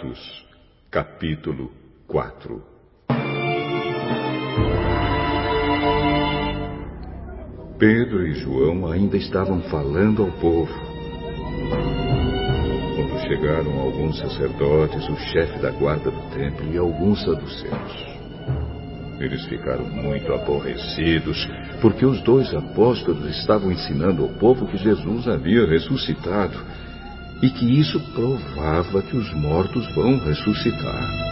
Atos, capítulo 4 Pedro e João ainda estavam falando ao povo. Quando chegaram alguns sacerdotes, o chefe da guarda do templo e alguns saduceus. Eles ficaram muito aborrecidos, porque os dois apóstolos estavam ensinando ao povo que Jesus havia ressuscitado e que isso provava que os mortos vão ressuscitar.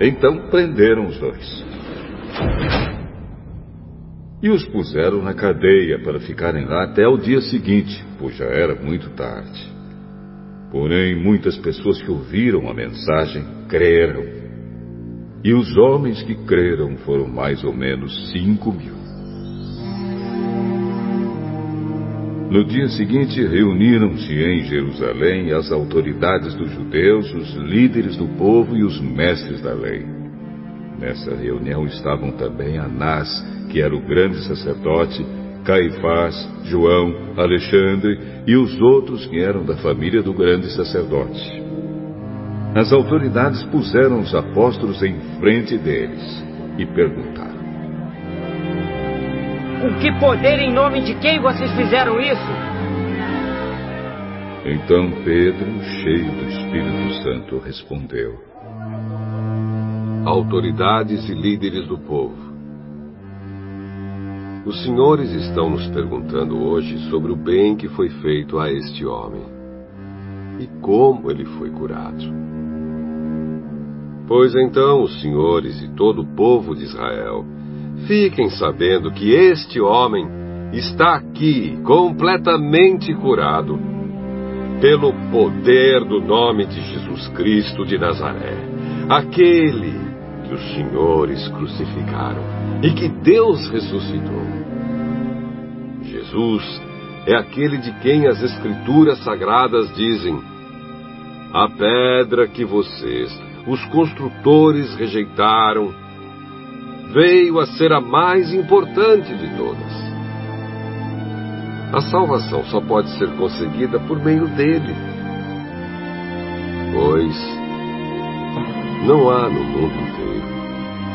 Então prenderam os dois. E os puseram na cadeia para ficarem lá até o dia seguinte, pois já era muito tarde. Porém, muitas pessoas que ouviram a mensagem creram. E os homens que creram foram mais ou menos cinco mil. No dia seguinte, reuniram-se em Jerusalém as autoridades dos judeus, os líderes do povo e os mestres da lei. Nessa reunião estavam também Anás, que era o grande sacerdote, Caifás, João, Alexandre e os outros que eram da família do grande sacerdote. As autoridades puseram os apóstolos em frente deles e perguntaram: Com que poder em nome de quem vocês fizeram isso? Então Pedro, cheio do Espírito Santo, respondeu: Autoridades e líderes do povo os senhores estão nos perguntando hoje sobre o bem que foi feito a este homem e como ele foi curado. Pois então os senhores e todo o povo de Israel fiquem sabendo que este homem está aqui completamente curado pelo poder do nome de Jesus Cristo de Nazaré, aquele que os senhores crucificaram e que Deus ressuscitou. Jesus é aquele de quem as Escrituras Sagradas dizem: A pedra que vocês, os construtores, rejeitaram, veio a ser a mais importante de todas. A salvação só pode ser conseguida por meio dele. Pois não há no mundo inteiro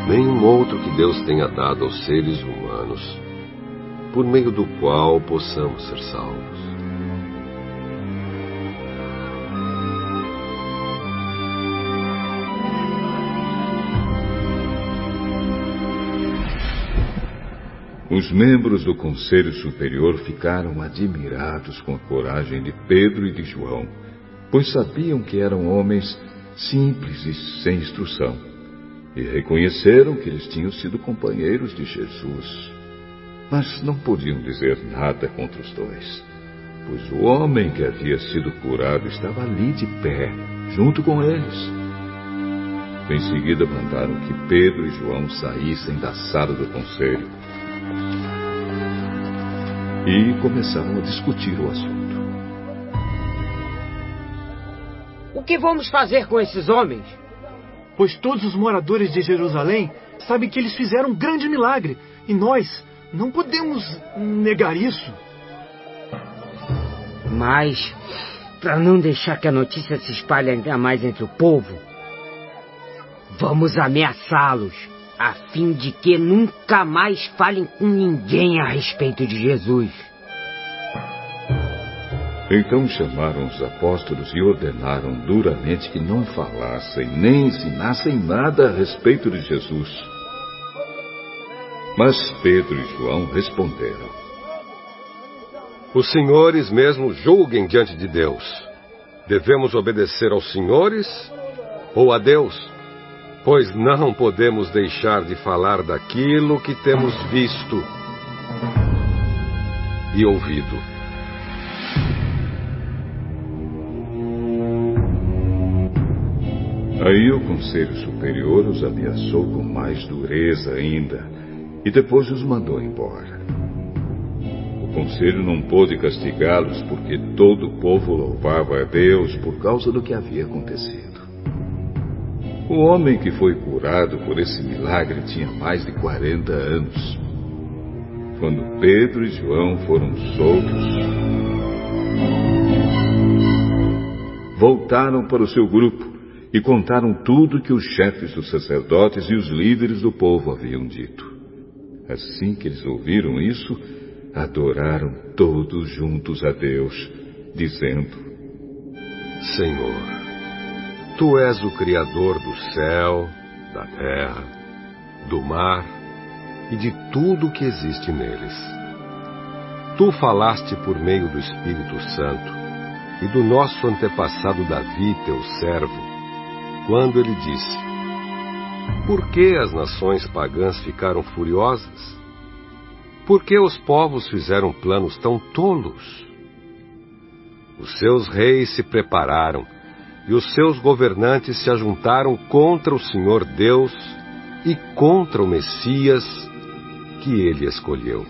nenhum outro que Deus tenha dado aos seres humanos, por meio do qual possamos ser salvos. Os membros do Conselho Superior ficaram admirados com a coragem de Pedro e de João, pois sabiam que eram homens simples e sem instrução e reconheceram que eles tinham sido companheiros de Jesus. Mas não podiam dizer nada contra os dois, pois o homem que havia sido curado estava ali de pé, junto com eles. Em seguida mandaram que Pedro e João saíssem da sala do conselho e começaram a discutir o assunto. O que vamos fazer com esses homens? pois todos os moradores de Jerusalém sabem que eles fizeram um grande milagre e nós não podemos negar isso. Mas, para não deixar que a notícia se espalhe ainda mais entre o povo, vamos ameaçá-los, a fim de que nunca mais falem com ninguém a respeito de Jesus. Então chamaram os apóstolos e ordenaram duramente que não falassem nem ensinassem nada a respeito de Jesus. Mas Pedro e João responderam: Os senhores mesmo julguem diante de Deus. Devemos obedecer aos senhores ou a Deus? Pois não podemos deixar de falar daquilo que temos visto e ouvido. Aí o Conselho Superior os ameaçou com mais dureza ainda e depois os mandou embora. O Conselho não pôde castigá-los porque todo o povo louvava a Deus por causa do que havia acontecido. O homem que foi curado por esse milagre tinha mais de 40 anos. Quando Pedro e João foram soltos, voltaram para o seu grupo e contaram tudo que os chefes dos sacerdotes e os líderes do povo haviam dito. Assim que eles ouviram isso, adoraram todos juntos a Deus, dizendo: Senhor, tu és o Criador do céu, da terra, do mar e de tudo o que existe neles. Tu falaste por meio do Espírito Santo e do nosso antepassado Davi, teu servo, quando ele disse: Por que as nações pagãs ficaram furiosas? Por que os povos fizeram planos tão tolos? Os seus reis se prepararam e os seus governantes se ajuntaram contra o Senhor Deus e contra o Messias que ele escolheu.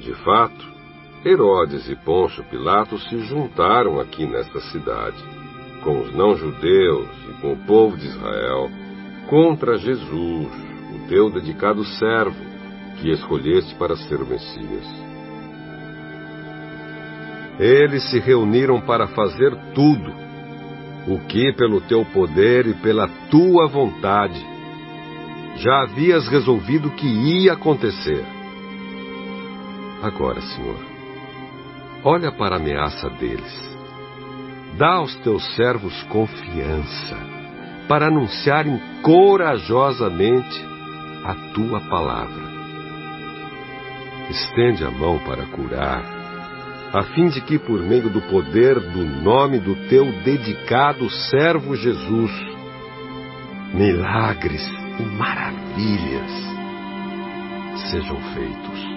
De fato, Herodes e Pôncio Pilatos se juntaram aqui nesta cidade, com os não-judeus e com o povo de Israel, contra Jesus, teu dedicado servo, que escolheste para ser o Messias. Eles se reuniram para fazer tudo, o que pelo teu poder e pela tua vontade já havias resolvido que ia acontecer. Agora, Senhor, olha para a ameaça deles. Dá aos teus servos confiança para anunciarem corajosamente a tua palavra. Estende a mão para curar, a fim de que, por meio do poder do nome do teu dedicado servo Jesus, milagres e maravilhas sejam feitos.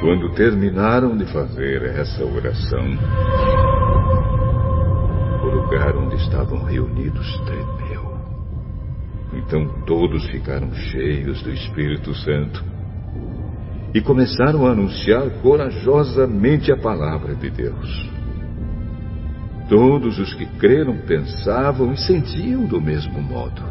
Quando terminaram de fazer essa oração, lugar onde estavam reunidos tremeu. Então todos ficaram cheios do Espírito Santo e começaram a anunciar corajosamente a palavra de Deus. Todos os que creram pensavam e sentiam do mesmo modo.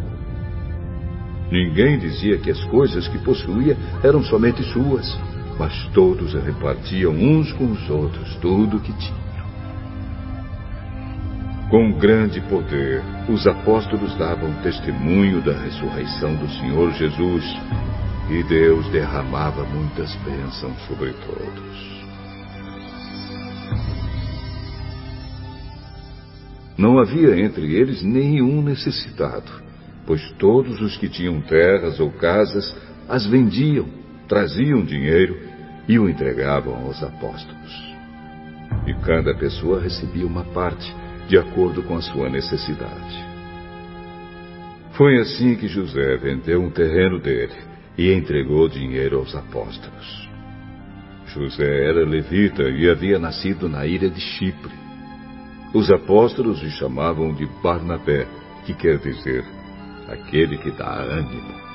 Ninguém dizia que as coisas que possuía eram somente suas, mas todos repartiam uns com os outros tudo o que tinham. Com grande poder, os apóstolos davam testemunho da ressurreição do Senhor Jesus e Deus derramava muitas bênçãos sobre todos. Não havia entre eles nenhum necessitado, pois todos os que tinham terras ou casas as vendiam, traziam dinheiro e o entregavam aos apóstolos. E cada pessoa recebia uma parte de acordo com a sua necessidade. Foi assim que José vendeu um terreno dele e entregou dinheiro aos apóstolos. José era levita e havia nascido na ilha de Chipre. Os apóstolos o chamavam de Barnabé, que quer dizer aquele que dá ânimo.